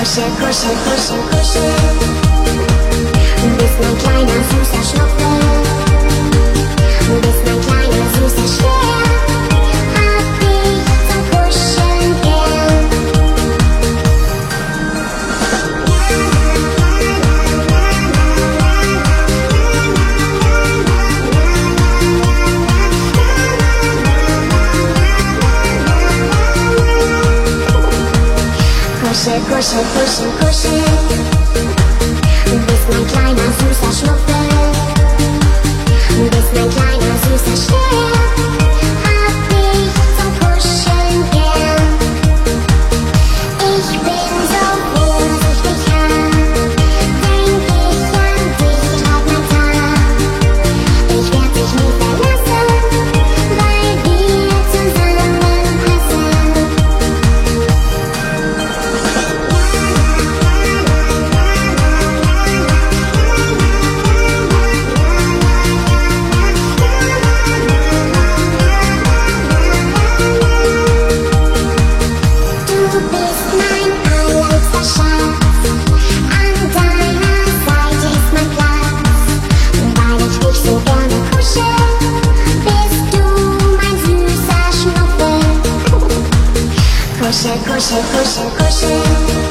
和谁和谁和谁和谁？pushing, pushing, pushing. By my klejna, zusa, sznupy 心和心和心